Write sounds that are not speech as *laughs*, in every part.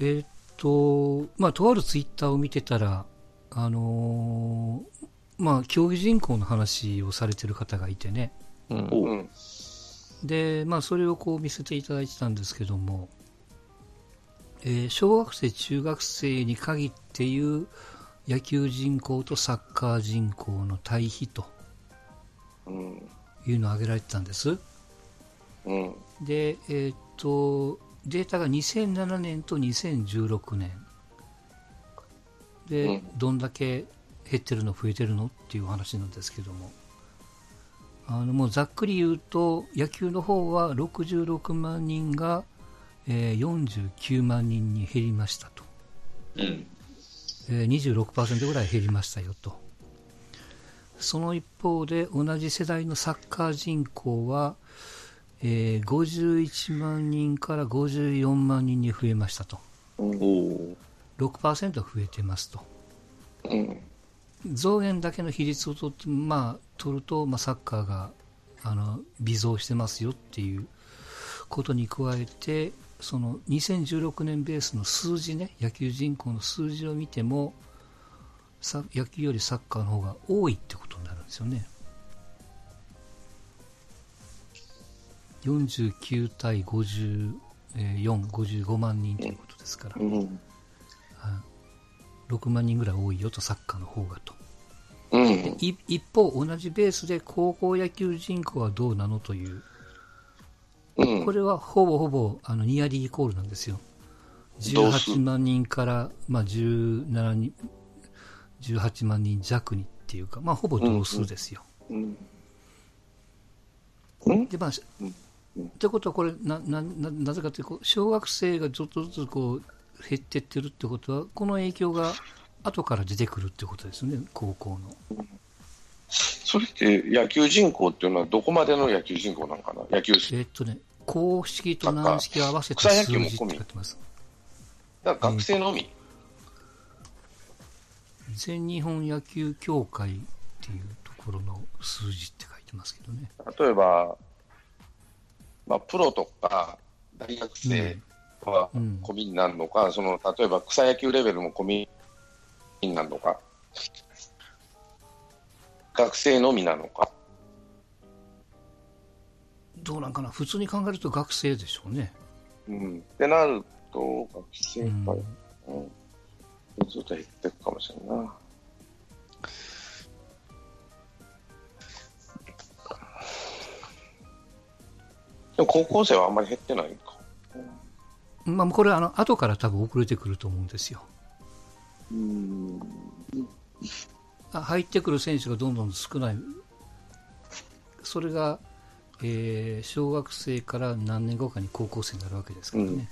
えーっと、まあ、とあるツイッターを見てたら、あのーまあ、競技人口の話をされてる方がいてね。うん。うん。で、まあ、それをこう見せていただいてたんですけども、えー小学生、中学生に限っていう野球人口とサッカー人口の対比とうん。いうのを挙げられてたんです。うん。で、えーっと、データが2007年と2016年。で、うんどんだけ減ってるの、増えてるのっていう話なんですけども。あの、もうざっくり言うと、野球の方は66万人が、えー49万人に減りましたと。うん。えー26%ぐらい減りましたよと。その一方で同じ世代のサッカー人口は、えー51万人から54万人に増えましたと。うん。おお。6%増えてますと。うん。増減だけの比率をとって、まあ、取ると、まあ、サッカーがあの微増してますよっていうことに加えて、その2016年ベースの数字ね、野球人口の数字を見ても、さ野球よりサッカーの方が多いってことになるんですよね。49対54、55万人ということですから。うん。6万人ぐらい多いよと、サッカーの方がと。うん。い一方、同じベースで高校野球人口はどうなのという、うん。これはほぼほぼあのニアリーイコールなんですよ。同数18万人から、まあ、17人、18万人弱にっていうか、まあ、ほぼ同数ですよ。うん。うんで、まあ、ってことは、これななな、なぜかというと、小学生がちょっとずつこう減ってってるってことは、この影響が後から出てくるってことですよね、高校の。それって野球人口っていうのはどこまでの野球人口なんかな？野球えーっとね、公式と軟式を合わせた数字って書いてます。だから学生のみ？全日本野球協会っていうところの数字って書いてますけどね。例えば、まあ、プロとか大学生はうん。込みになるのか、その例えば草野球レベルも込みになるのか、学生のみなのか、どうなんかな？普通に考えると学生でしょうね。うん、ってなると、学生うん。か、うん、ずっと減っていくかもしれんな。でも高校生はあんまり減ってないか。まあ、これはあの後から多分遅れてくると思うんですよ。うんあ入ってくる選手がどんどん少ない。それが、えー小学生から何年後かに高校生になるわけですからね。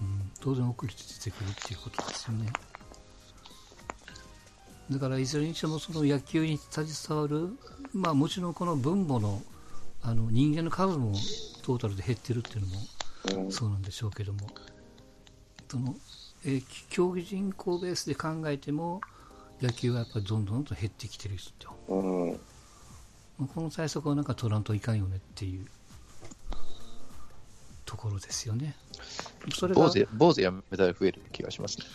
うん当然遅れて出てくるっていうことですよね。だからいずれにしてもその野球に携わる、まあもちろんこの分母のあの人間の数もトータルで減ってるっていうのもうんそうなんでしょうけども、そのえー競技人口ベースで考えても、野球はやっぱりどんどんと減ってきてると、うんまあこの対策はなんか取らんといかんよねっていうところですよね。それが坊主や、坊主やめたら増える気がしますね。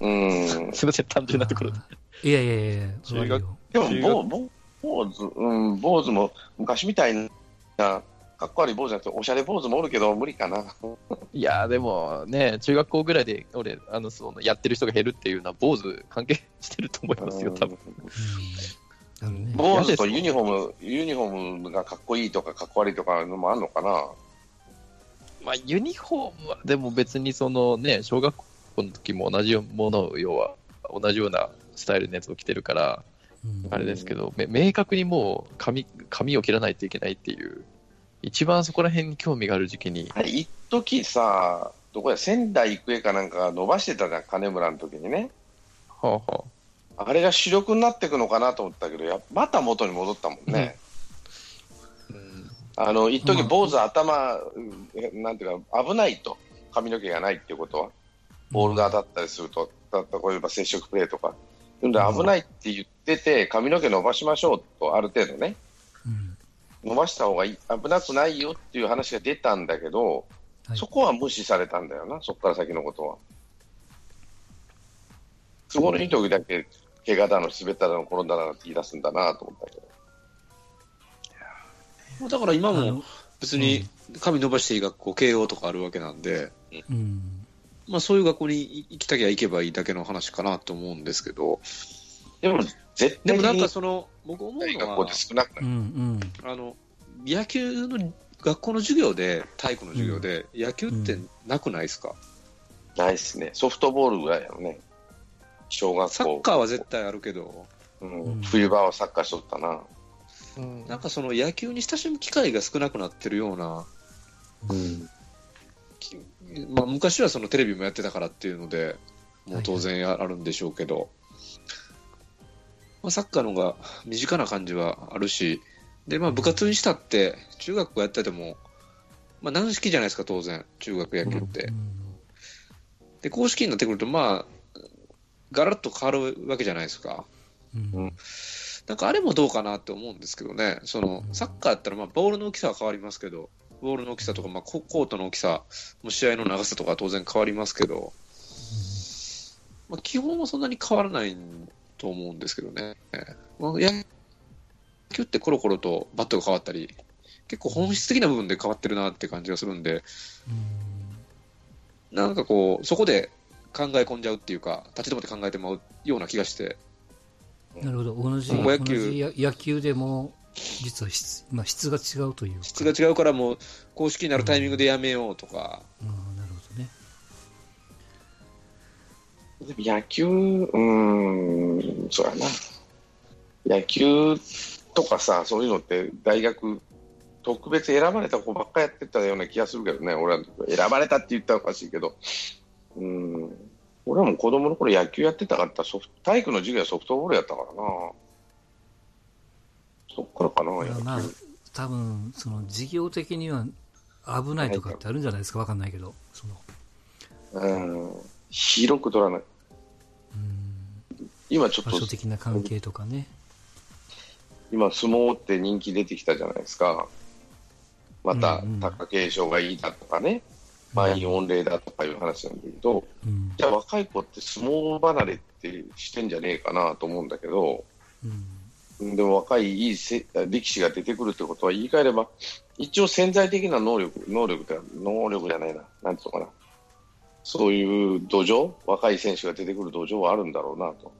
*laughs* うん *laughs* すみません、単純なところで。いやいやいやで中も、坊坊主、うん、坊主も昔みたいな、かっこ悪い坊主じゃなくて、おしゃれ坊主もおるけど、無理かな。いやーでもね、中学校ぐらいで俺、あのそのやってる人が減るっていうのは、坊主関係してると思いますよ、多分ね、坊主とユニフォーム、ユニフォームがかっこいいとか、かっこ悪いとかのもあるのかな。まあ、ユニフォームは、でも別にそのね、小学校の時も同じものを、要は同じようなスタイルのやつを着てるから、うんあれですけど、め明確にもう髪髪を切らないといけないっていう、一番そこら辺に興味がある時期に、あれ、一時さ、どこや、仙台育英かなんかが伸ばしてたじゃん、金村の時にね。はあはあれが主力になっていくのかなと思ったけど、やまた元に戻ったもんね。あうんあの、一時うん坊主頭、うんなんていうか、危ないと。髪の毛がないっていうことは。ボールが当たったりすると、た例えば接触プレーとか。ん。で危ないって言ってて、髪の毛伸ばしましょうと、ある程度ね。うん。伸ばした方がいい、危なくないよっていう話が出たんだけど、はい。そこは無視されたんだよな、そこから先のことは。都合のいい時だけ、怪我だの、滑っただの、転んだだのって言い出すんだなと思ったけど。だから今も別に髪伸ばしていい学校、慶応とかあるわけなんで、うん。まあそういう学校に行きたきゃ行けばいいだけの話かなと思うんですけど、でも、絶対でもなんかにその、僕思うのは大学校で、少なくうなんい。うん。あの、野球の学校の授業で、体育の授業で、野球ってなくないですか、ないっすね。ソフトボールぐらいやろね。小学校。サッカーは絶対あるけど、うんうん冬場はサッカーしとったな。うんなんかその野球に親しむ機会が少なくなってるような、うん。きまあ、昔はそのテレビもやってたからっていうので、もう当然あるんでしょうけど、まあ、サッカーの方が身近な感じはあるし、でまあ、部活にしたって、中学校やってても、まあ、軟式じゃないですか、当然、中学野球って。で、公式になってくると、まあ、ガラッと変わるわけじゃないですか。うん。うん。なんかあれもどうかなって思うんですけどね、そのサッカーやったらまあボールの大きさは変わりますけど、ボールの大きさとか、まあ、ココートの大きさ、もう試合の長さとかは当然変わりますけど、まあ、基本はそんなに変わらないと思うんですけどね、まあ、野球ってコロコロとバットが変わったり、結構本質的な部分で変わってるなって感じがするんで、なんかこう、そこで考え込んじゃうっていうか、立ち止まって考えてまうような気がして、なるほど。同じ、野球野球でも、実は質,、まあ、質が違うというか。質が違うからもう公式になるタイミングでやめようとか、うんなるほどね。でも野球、うーん、そうやな。野球とかさ、そういうのって大学、特別選ばれた子ばっかやってたような気がするけどね、俺は選ばれたって言ったらおかしいけど、うん、俺はもう子供の頃野球やってたかったソフト体育の授業はソフトボールやったからな。そっからかな、野球。まあ、多分、その、事業的には危ないとかってあるんじゃないですか、わかんないけど。その、うん、広く取らない。うん、今ちょっと場所的な関係とかね。今、相撲って人気出てきたじゃないですか。また貴景勝がいいだとかね、満員御礼だとかいう話なんだけど、うん。じゃあ若い子って相撲離れってしてんじゃねえかなと思うんだけど、うん。でも若いいい力士が出てくるってことは言い換えれば、一応潜在的な能力、能力って能力じゃないな、なんていうのかな。そういう土壌、若い選手が出てくる土壌はあるんだろうなと。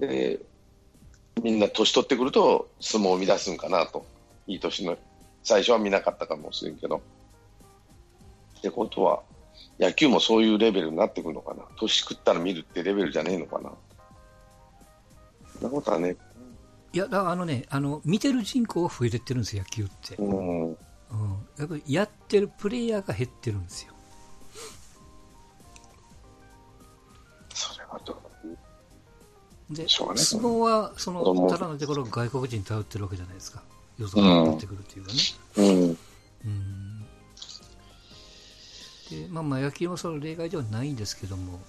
で、みんな年取ってくると相撲を乱すんかなと。いい年の、最初は見なかったかもしれんけど。ってことは、野球もそういうレベルになってくるのかな。年食ったら見るってレベルじゃねえのかな。そんなことはね、いや、あのね、あの、見てる人口が増えてってるんですよ、野球って。うん。うん。やっぱりやってるプレイヤーが減ってるんですよ。それはどう？で、相撲は、その、ただのところ外国人頼ってるわけじゃないですか。よそから持ってくるっていうかね。うん。うん。で、まあまあ野球もその例外ではないんですけども、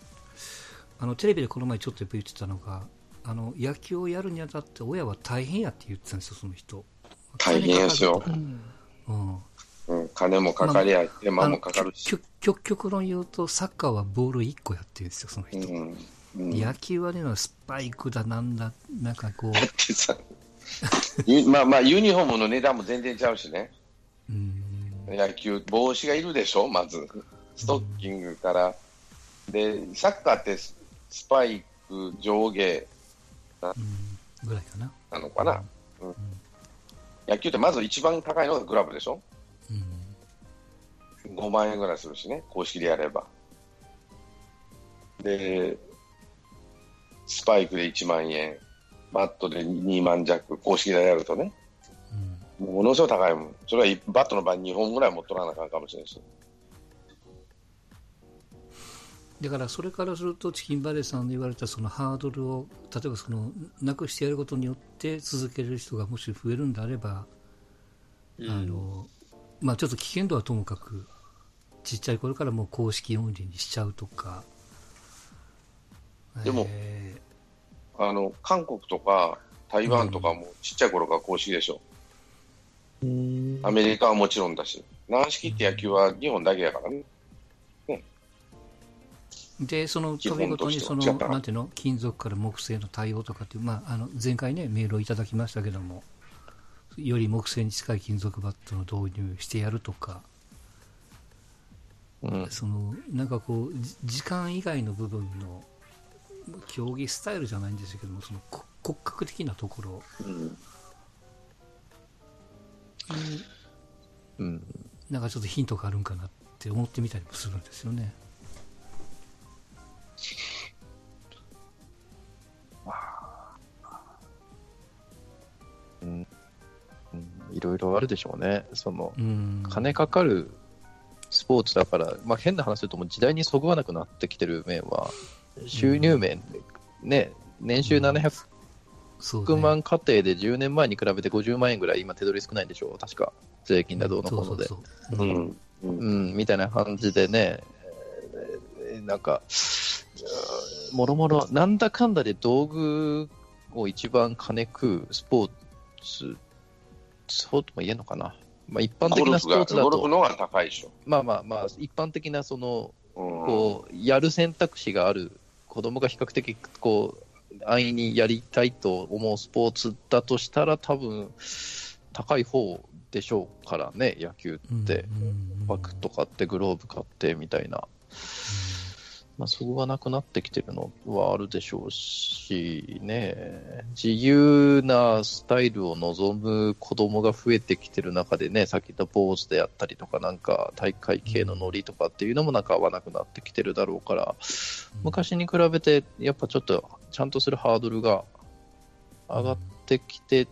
あの、テレビでこの前ちょっと言ってたのが、あの、野球をやるにあたって親は大変やって言ってたんですよ、その人。大変ですようん。うん、金もかかりゃ、手間もかかるし。極極極論言うと、サッカーはボール1個やってるんですよ、その人。うん。うん、野球はね、スパイクだなんだ、なんかこう、だってさ、ゆまあまあ、ユニフォームの値段も全然ちゃうしね。うん、野球、帽子がいるでしょ、まず。ストッキングから。で、サッカーってススパイク、上下うん、ぐらいかな。なのかな。うん野球ってまず一番高いのがグラブでしょ？うん、5万円ぐらいするしね、公式でやれば。で、スパイクで1万円、バットで2万弱、公式でやるとね、うん。ものすごい高いもん。それはバットの場合2本ぐらい持っとらなあかんかもしれないし。だからそれからするとチキンバレーさんの言われたそのハードルを例えばそのなくしてやることによって続ける人がもし増えるんであれば、あのまあ、ちょっと危険度はともかくちっちゃい頃からもう公式オンリーにしちゃうとかでもえあの、韓国とか台湾とかもちっちゃい頃から公式でしょ。うんアメリカはもちろんだし、軟式って野球は日本だけやからね。で、その基本飛びごとにその、ななんていうの、金属から木製の対応とかっていう、まあ、あの前回ね、メールをいただきましたけども、より木製に近い金属バットの導入してやるとか、うん。そのなんかこう、じ時間以外の部分の競技スタイルじゃないんですけども、そのこ骨格的なところ。うん。うん。なんかちょっとヒントがあるんかなって思ってみたりもするんですよね。いろいろあるでしょうね。そのうん。金かかるスポーツだから、まあ、変な話するともう時代にそぐわなくなってきてる面は、収入面で、ね、年収700そうね万家庭で10年前に比べて50万円ぐらい今手取り少ないんでしょう、確か。税金だどうのこうので。そうんみたいな感じでね、えーなんか、もろもろ、なんだかんだで道具を一番金食うスポーツ、そうとも言えんのかな？まあ一般的なスポーツだと、ゴルフの方が高いでしょ。まあまあまあ、一般的なその、うんこう、やる選択肢がある、子供が比較的、こう、安易にやりたいと思うスポーツだとしたら、多分、高い方でしょうからね、野球って。バッグとかってグローブ買ってみたいな、まあ、そこがなくなってきてるのはあるでしょうしね、自由なスタイルを望む子供が増えてきてる中でね、さっき言った坊主であったりとか、なんか大会系のノリとかっていうのもなんか合わなくなってきてるだろうから、昔に比べてやっぱちょっとちゃん。とするハードルが上がってきて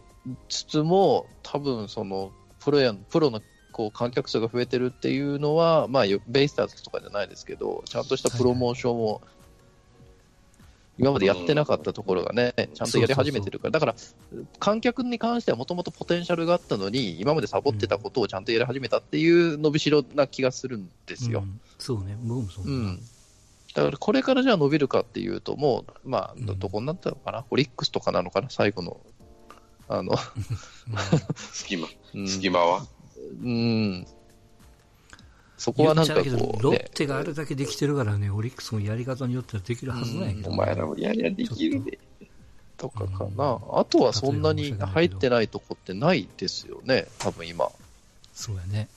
つつも、多分そのプロやプロのこう観客数が増えてるっていうのは、まあ、よベイスターズとかじゃないですけど、ちゃんとしたプロモーションを今までやってなかったところがね、ちゃんとやり始めてるから、だから観客に関してはもともとポテンシャルがあったのに、今までサボってたことをちゃんとやり始めたっていう伸びしろな気がするんですよ。うんそうね、僕もそうう。ん。だからこれからじゃあ伸びるかっていうと、もう、まあ、うんどこになったのかな、オリックスとかなのかな、最後の。あの、*laughs* 隙間、うん隙間は？うん。そこはなんかこう、ロねッ、テがあれだけできてるからね、オリックスもやり方によってはできるはずなんやけどね、お前らもやりゃできるで。とかかな。あとはそんなに入ってないとこってないですよね、多分今。そうやね。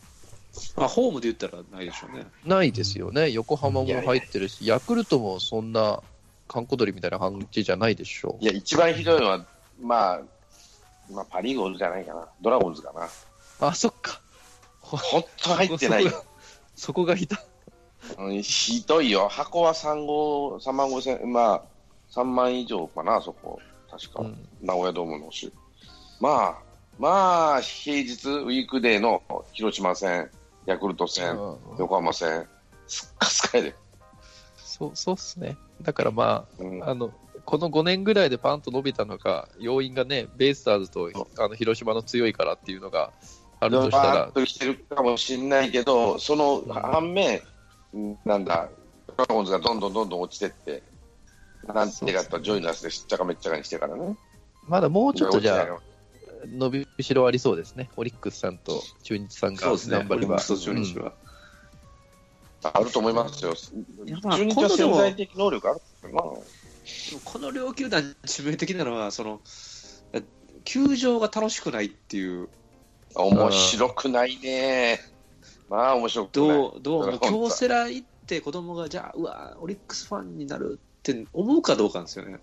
まあ、ホームで言ったらないでしょうね。ないですよね。横浜も入ってるし、ヤクルトもそんな、観光鳥みたいな感じじゃないでしょいや、一番ひどいのは、まあ、まあ、パ・リーグじゃないかな。ドラゴンズかな。う。あ、そっか。本当入ってないよ。*laughs* そこがいた。うんひどいよ。箱は3号、3万5千、まあ、3万以上かな、そこ。確か。うん名古屋ドームの州。まあ、まあ、平日、ウィークデーの広島戦、ヤクルト戦、横浜戦、すっかすかやで。そう、そうっすね。だからまうんあ、あの、この5年ぐらいでパンと伸びたのが、要因がね、ベイスターズとあの広島の強いからっていうのがあるとしたらバーッ、と来てるかもしれないけど、その反面、なんだ、ドラゴンズがどんどんどんどん落ちてって、なんてかったジョイナスでしっちゃかめっちゃかにしてからね。まだもうちょっとじゃあ伸びしろありそうですね。オリックスさんと中日さんがそうですね。頑張れば。オリックスと中日は。あると思いますよ。中日は潜在的能力ある。この両球団致命的なのは、その、球場が楽しくないっていう、面白くないね。まあ面白くない。どう、どうも、京セラ行って子供が、じゃあ、うわ、オリックスファンになるって思うかどうかなんですよね。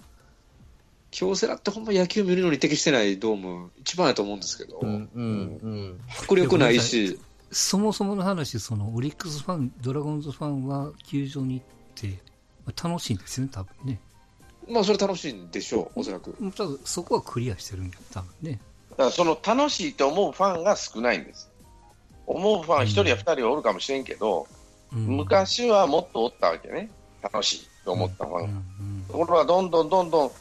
京セラってほんま野球見るのに適してないドーム、一番やと思うんですけど、うん、うん、うん。迫力ないし、そもそもの話、そのオリックスファン、ドラゴンズファンは球場に行って、まあ楽しいんですよね、多分ね。まあ、それ楽しいんでしょう、おそらく。多分そこはクリアしてるんや、多分ね。だからその楽しいと思うファンが少ないんです。思うファン1人や2人はおるかもしれんけど、うん昔はもっとおったわけね。楽しいと思ったファンが。ところがどんどんどんどん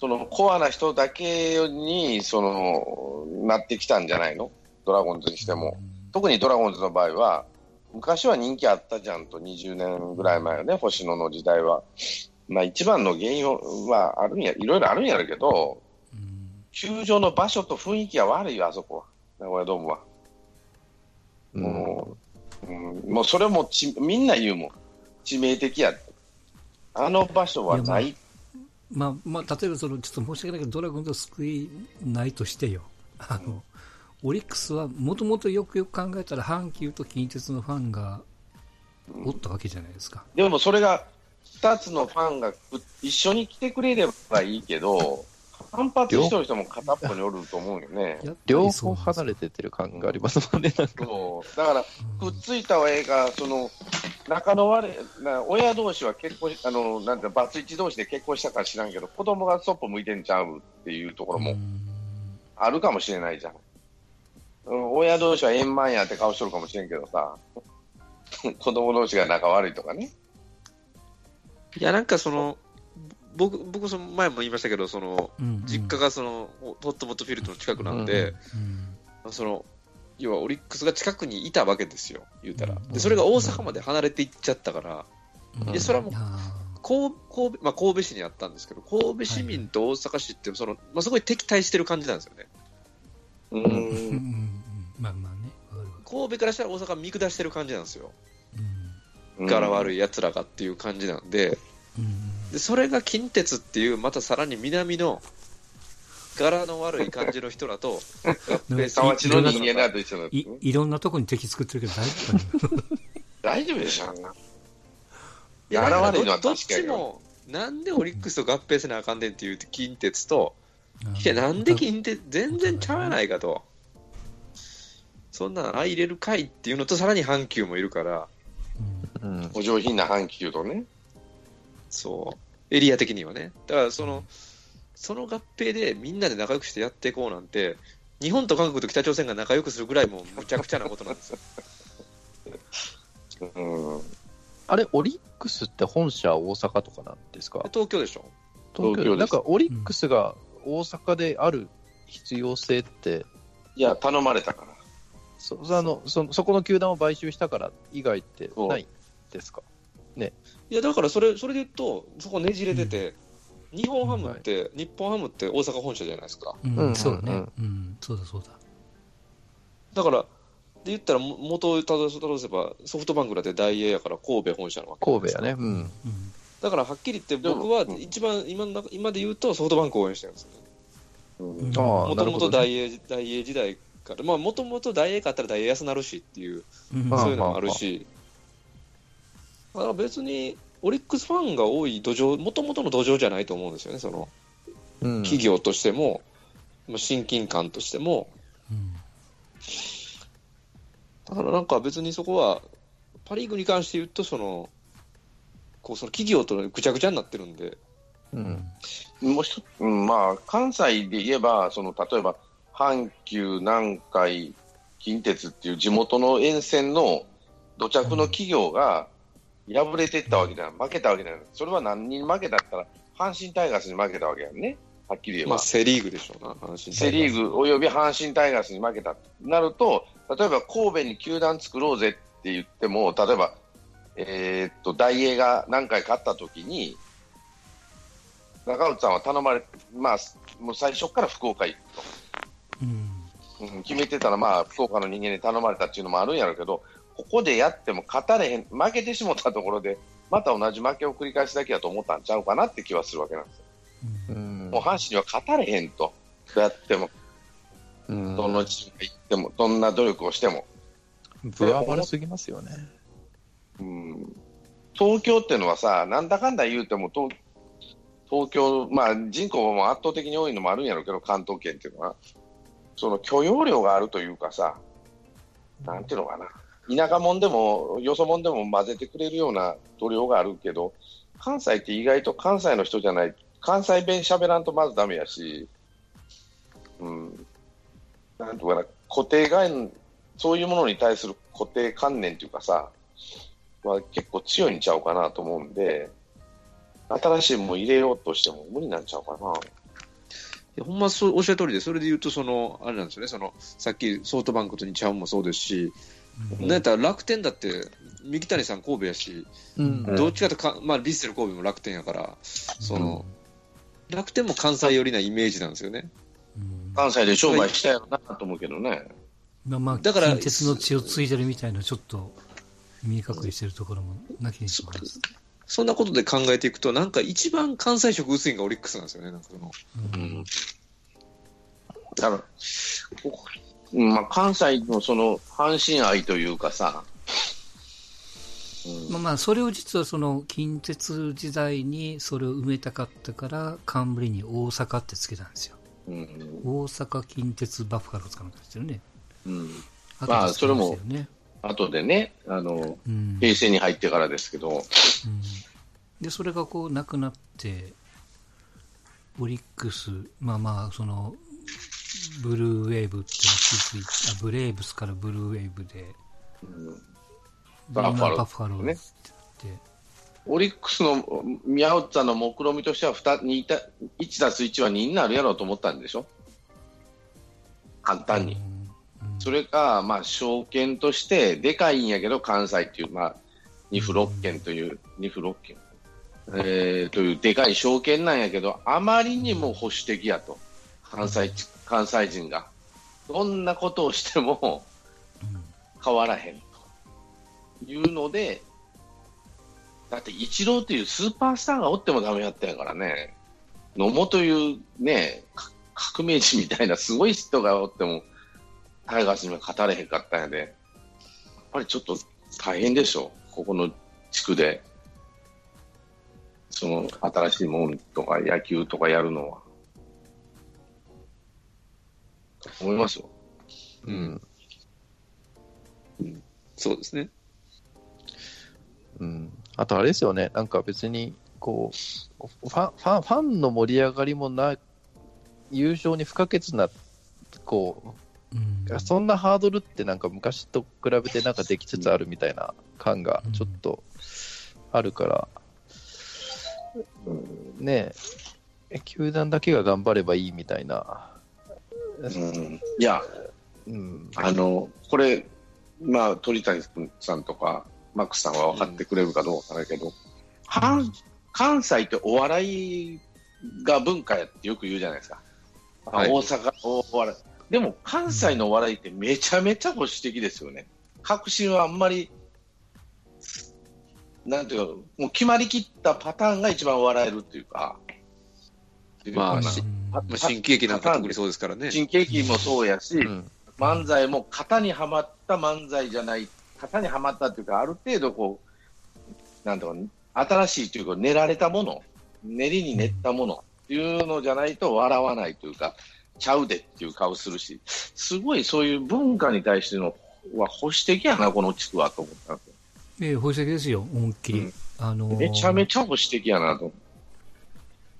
そのコアな人だけにそのなってきたんじゃないの？ドラゴンズにしても。特にドラゴンズの場合は、昔は人気あったじゃんと、20年ぐらい前はね、星野の時代は。まあ一番の原因はあるんや、いろいろあるんやろうけど、うん球場の場所と雰囲気は悪いよ、あそこは。名古屋ドームは。うんもう、うん、もうそれもちみんな言うもん。致命的や。あの場所はない。まあ、まあ、例えばその、ちょっと申し訳ないけど、ドラゴンズを救いないとしてよ。あの、オリックスはもともとよくよく考えたら、阪急と近鉄のファンがおったわけじゃないですか。でもそれが、二つのファンがく一緒に来てくれればいいけど、反発しとる人も片っぽにおると思うよね。両方離れてってる感がありますもんね、なんか。そうだから、くっついたはええが、その仲の悪い、な親同士は結婚し、あのなんてバツイチ同士で結婚したか知らんけど、子供がそっぽ向いてんちゃうっていうところもうんあるかもしれないじゃん。うん、親同士は円満やって顔しとるかもしれんけどさ、*laughs* 子供同士が仲悪いとかね。いや、なんかその、僕、僕、その前も言いましたけど、その、うん実家がその、ホットモットフィールドの近くなんで、うんその、要はオリックスが近くにいたわけですよ、言うたら。うんで、それが大阪まで離れていっちゃったから、うんでそれはもうあ神神戸、まあ、神戸市にあったんですけど、神戸市民と大阪市って、その、まあ、すごい敵対してる感じなんですよね。うんうんうんん。まあまあね、神戸からしたら大阪見下してる感じなんですよ。る。柄悪い。い奴らがっていう感じなんで、うんうんでそれが近鉄っていう、またさらに南の柄の悪い感じの人らと合併すの人間るだと一緒だいいろんなとこに敵作ってるけど大丈夫大丈夫でしょ、あんな。いや柄悪いのはどどっ確かに。ちも、なんでオリックスと合併せなあかんねんっていう近鉄と、うんいや、なんで近鉄、全然ちゃうやないかと。そんなの相入れるかいっていうのと、さらに阪急もいるから、うんうんお上品な阪急とね。そう、エリア的にはね。だから、その、その合併でみんなで仲良くしてやっていこうなんて、日本と韓国と北朝鮮が仲良くするぐらいもうむちゃくちゃなことなんですよ。*laughs* うん。あれ、オリックスって本社大阪とかなんですか？東京でしょ東東京ですなんかオリックスが大阪である必要性って、いや、頼まれたから。そあのそそこの球団を買収したから以外ってないんですか？いや、だからそれ、それで言うと、そこねじれてて、日本ハムって、日本ハムって大阪本社じゃないですか。うん。うん。そうだね。うん。うん、そうだそうだ。だから、で言ったら、も元をたどたどせば、ソフトバンクだって大英やから神戸本社のわけ神戸やね。うん。うん。だからはっきり言って、僕は一番今の中今で言うとソフトバンクを応援してるんですよもともと大英大英時代から、まあもともと大英勝ったら大英安なるしっていう、うん。まあそういうのもあるし、だから別にオリックスファンが多い土壌、もともとの土壌じゃないと思うんですよね、そのうん。企業としても、まあ親近感としても、うんだからなんか別にそこは、パ・リーグに関して言うと、その、こうその企業とぐちゃぐちゃになってるんで、うん。もう一つ、うん、まあ、関西で言えば、その例えば、阪急、南海、近鉄っていう地元の沿線の土着の企業が敗れていったわけじゃない、負けたわけじゃない、それは何に負けたったら、阪神タイガースに負けたわけやんね、はっきり言えば。まあセ・リーグでしょうな、阪神セ・リーグおよび阪神タイガースに負けたとなると、例えば神戸に球団作ろうぜって言っても、例えば、えーっと、大英が何回勝った時に、中内さんは頼まれ、まあ、もう最初から福岡行くうん。と、うん、決めてたら、まあ、福岡の人間に頼まれたっていうのもあるんやろうけど、ここでやっても勝たれへん、負けてしもたところで、また同じ負けを繰り返すだけだと思ったんちゃうかなって気はするわけなんですよ。うん。もう阪神には勝たれへんと、どうやっても。うん。どのチームが行っても、どんな努力をしても、分は悪すぎますよね。うん、東京っていうのはさ、なんだかんだ言うても東、東京、まあ、人口も圧倒的に多いのもあるんやろうけど、関東圏っていうのは、その許容量があるというかさ、なんていうのかな、田舎もんでも、よそもんでも混ぜてくれるような度量があるけど、関西って意外と関西の人じゃない、関西弁喋らんとまずダメやし、うん、なんとかな、固定概念、そういうものに対する固定観念というかさ、は結構強いんちゃうかなと思うんで、新しいもの入れようとしても無理なんちゃうかな。いやほんまそうおっしゃる通りで、それで言うと、その、あれなんですよね、その、さっきソフトバンクと日ハムもそうですし、うんなんやったら楽天だって、三木谷さん神戸やし、うんうんどっちかというとか、まあ、リッセル神戸も楽天やから、その、楽天も関西寄りなイメージなんですよね。うん関西で商売したやろなと思うけどね。まあまあ、だから近鉄の血を継いでるみたいな、ちょっと見え隠れしてるところもなきにしもあらず。そんなことで考えていくと、なんか一番関西色薄いのがオリックスなんですよね、なんかその。うんだから、ここうんまあ、関西のその阪神愛というかさ、うん。まあまあ、それを実はその近鉄時代にそれを埋めたかったから、冠に大阪ってつけたんですよ。うん。大阪近鉄バファローズかなんかですよね。うん、あましたよね。後でねあの、うん。平成に入ってからですけど、うん。でそれがこうなくなってオリックスまあまあそのブルーウェーブって気づいてあブレーブスからブルーウェーブで。うん。今バファロー。ズバファローズってなって、オリックスの宮内さんの目論見としては2 2た1たす1は2になるやろうと思ったんでしょ、簡単に。うん。うん。それか、まあ、証券としてでかいんやけど、関西っていう、まあ、2府6県という、2府6県、えーというでかい証券なんやけど、あまりにも保守的やと、関西地関西人が。どんなことをしても変わらへんと。いうので、だってイチローというスーパースターがおってもダメやったんやからね、野茂というね、か革命児みたいなすごい人がおっても、タイガースには勝たれへんかったんやで、やっぱりちょっと大変でしょ、ここの地区で、その新しいもんとか野球とかやるのは。思いますよ。うん。そうですね。うん。あとあれですよね、なんか別に、こう、ファン、ファン、ファンの盛り上がりもな、優勝に不可欠な、こうんう、そんなハードルってなんか昔と比べてなんかできつつあるみたいな感がちょっとあるから、ねえ、球団だけが頑張ればいいみたいな、うん、いや、うん、あの、これ、まあ、鳥谷さんとか、マックスさんは分かってくれるかどうかだけど、関関西ってお笑いが文化やってよく言うじゃないですか。あはい大阪、お笑い。でも、関西のお笑いってめちゃめちゃ保守的ですよね。革新はあんまり、なんていうか、もう決まりきったパターンが一番笑えるっていうか。まあ新喜劇なんか特にそうですからね。新喜劇もそうやし、うん、漫才も型にはまった漫才じゃない、型にはまったっていうか、ある程度こう、なんだろう、新しいというか、練られたもの、練りに練ったものっていうのじゃないと笑わないというか、ちゃうでっていう顔するし、すごいそういう文化に対してのは保守的やな、この地区はと思ったんですよええ、保守的ですよ、思いっきり。うんあのーめちゃめちゃ保守的やなと。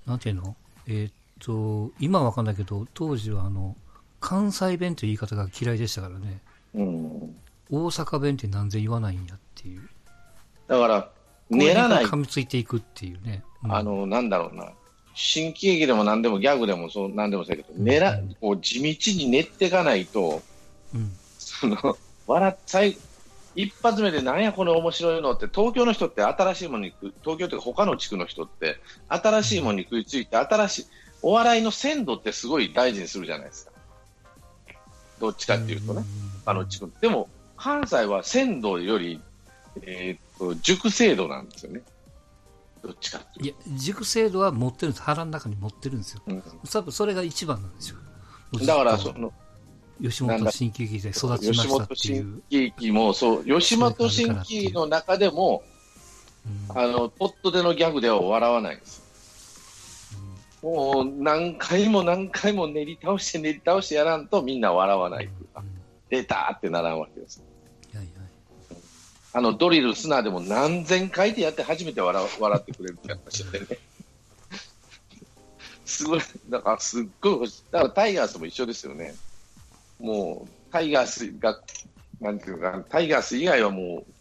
なんていうの？えーっと、今はわかんないけど、当時はあの、関西弁という言い方が嫌いでしたからね、うん、大阪弁ってなんで言わないんやっていう。だから、練らない噛みついていくっていうね。うんあの、なんだろうな。新喜劇でも何でもギャグでもそう何でもそうやけど、うん練ら、こう地道に練っていかないと、うん。その、笑っ最一発目でなんやこの面白いのって、東京の人って新しいものに東京というか他の地区の人って、新しいものに食いついて、新しい、お笑いの鮮度ってすごい大事にするじゃないですか。どっちかっていうとね、他の。でも、関西は鮮度より、えーっと、熟成度なんですよね。どっちかっていういや、熟成度は持ってるんです。腹の中に持ってるんですよ。と。うん多分それが一番なんですよ。だから、その、吉本新喜劇で育ちま吉したっ本ていう新。喜劇もそう、吉本新喜劇の中でも、うんあの、ポットでのギャグでは笑わないんです。もう何回も何回も練り倒して練り倒してやらんとみんな笑わないというかうん、出たってならんわけです。いやいやあのドリル、砂でも何千回でやって初めて笑笑ってくれるって話でね。*laughs* すごい、だからすっごいだからタイガースも一緒ですよね。もう、タイガースが、なんていうか、タイガース以外はもう、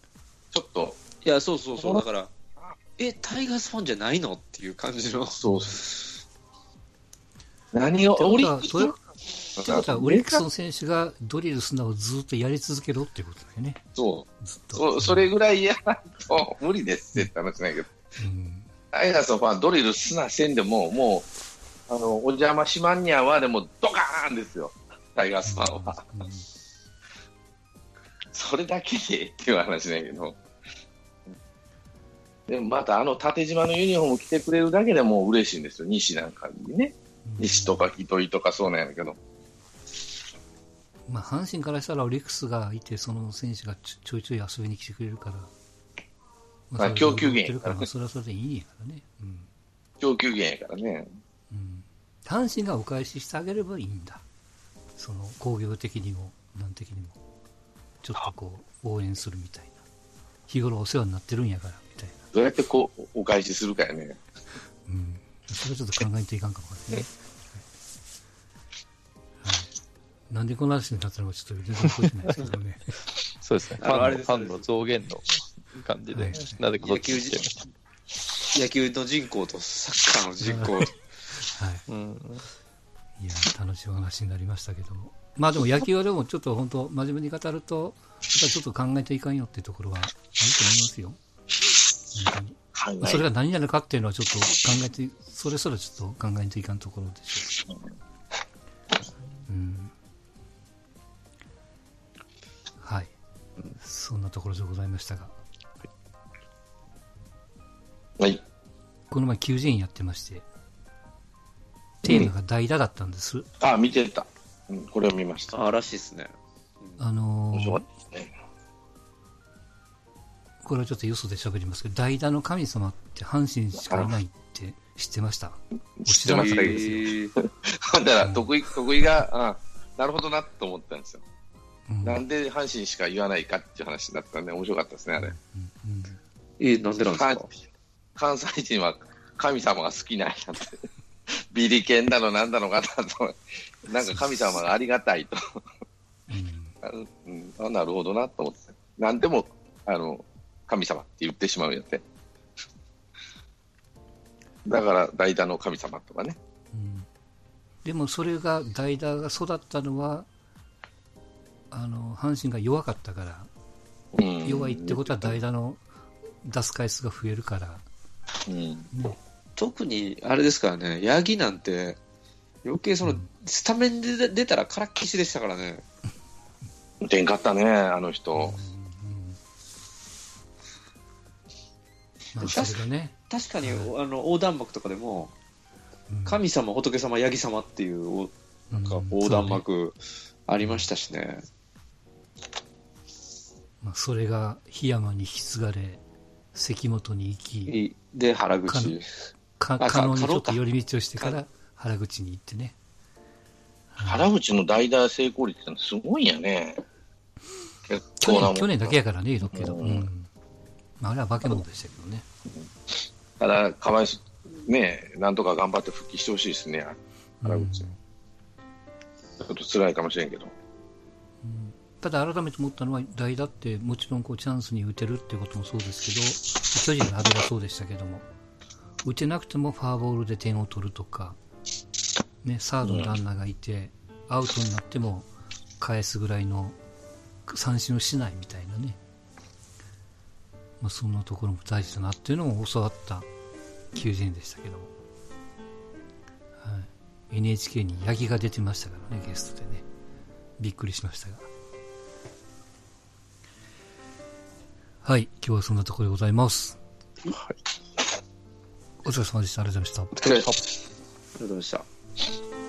ちょっと、いや、そうそうそう。だから、え、タイガースファンじゃないの？っていう感じの。そう何を、オリックスってことは、オリックスの選手がドリル砂をずっとやり続けろっていうことだよね。そう。ずっと。そそれぐらいやらんと無理ですって話ないけど、うん。タイガースのファン、ドリルすなせんでも、もう、あの、お邪魔しまんにゃはでもドカーンですよ、タイガースファンは。うんそれだけでっていう話だけど。でもまたあの縦縞のユニフォーム着てくれるだけでもう嬉しいんですよ、西なんかにね。西とか糸井とかそうなんやけど。まあ、阪神からしたらオリックスがいて、その選手がちょいちょい遊びに来てくれるから、まあ供給源やから、まあ、それはそれでいいんやからね。うん。供給源やからね。うん。阪神がお返ししてあげればいいんだ。その工業的にも、なん的にも。ちょっとこう、応援するみたいな。日頃お世話になってるんやから、みたいな。どうやってこう、お返しするかやね。うん。それはちょっと考えていかんかもわかんないね。はい。はい。なんでこの話になったのかちょっと全然覚えてないですけどね。*laughs* そうですね。ファンのファンの増減の感じではい、なぜかそっちに行っちゃいました。野球の人口とサッカーの人口。*laughs* はい。うん。いや、楽しいお話になりましたけども。まあでも野球はでもちょっと本当、真面目に語ると、やっぱりちょっと考えていかんよっていうところはあると思いますよ。本当に。考まあそれが何なのかっていうのはちょっと考えて、それぞれちょっと考えていかんところでしょう。うん。はい。そんなところでございましたが、はい。この前求人やってまして、テーマが代打だったんです。あ、見てた。うん、これを見ました。あらしいですね。あのー面白かったですね。これはちょっとよそで喋りますけど、代打の神様って阪神しかいないって知ってました？知ってましたけど、えーだから、得意、得意が、あなるほどなと思ったんですよ。うんなんで阪神しか言わないかっていう話になったんで、面白かったですね、あれ。うんえーなんでなんですか？関西人は神様が好きなんやって。*laughs* ビリケンだのなんだのかなと。なんか神様がありがたいと。うんあうん、あなるほどなと思って。なんでも、あの、神様って言ってしまうんやって。だから、代打の神様とかね。うんでもそれが代打が育ったのはあの阪神が弱かったから、うん、弱いってことは代打の出す回数が増えるから、うん。ね特に、あれですからね、ヤギなんて、余計その、スタメンで出たらからっきしでしたからね。出んかったね、あの人。まあ、それがね、確かに、あの、横断幕とかでも、うん。神様、仏様、ヤギ様っていう、おなんかうん横断幕ありましたしね。まあ、それが檜山に引き継がれ関本に行きいで、原口。かあ加納にちょっと寄り道をしてから原口に行ってね。原口の代打成功率ってすごいんやね。結去構去年だけやからね言うとくけど、ううんあ、あれは化け物でしたけどね。ただ、かわいそ、ねなんとか頑張って復帰してほしいですね、原口。ちょっと辛いかもしれんけど。ただ改めて思ったのは代打ってもちろんこうチャンスに打てるっていうこともそうですけど巨人の阿部がそうでしたけども打てなくてもファーボールで点を取るとか、ね、サードのランナーがいて、アウトになっても返すぐらいの三振をしないみたいなね、まあ、そんなところも大事だなっていうのも教わった求人でしたけども、はい、NHK にヤギが出てましたからねゲストでね。びっくりしましたが。はい。今日はそんなところでございます。はい。お疲れ様でした。ありがとうございました。お疲れ様ありがとうございました。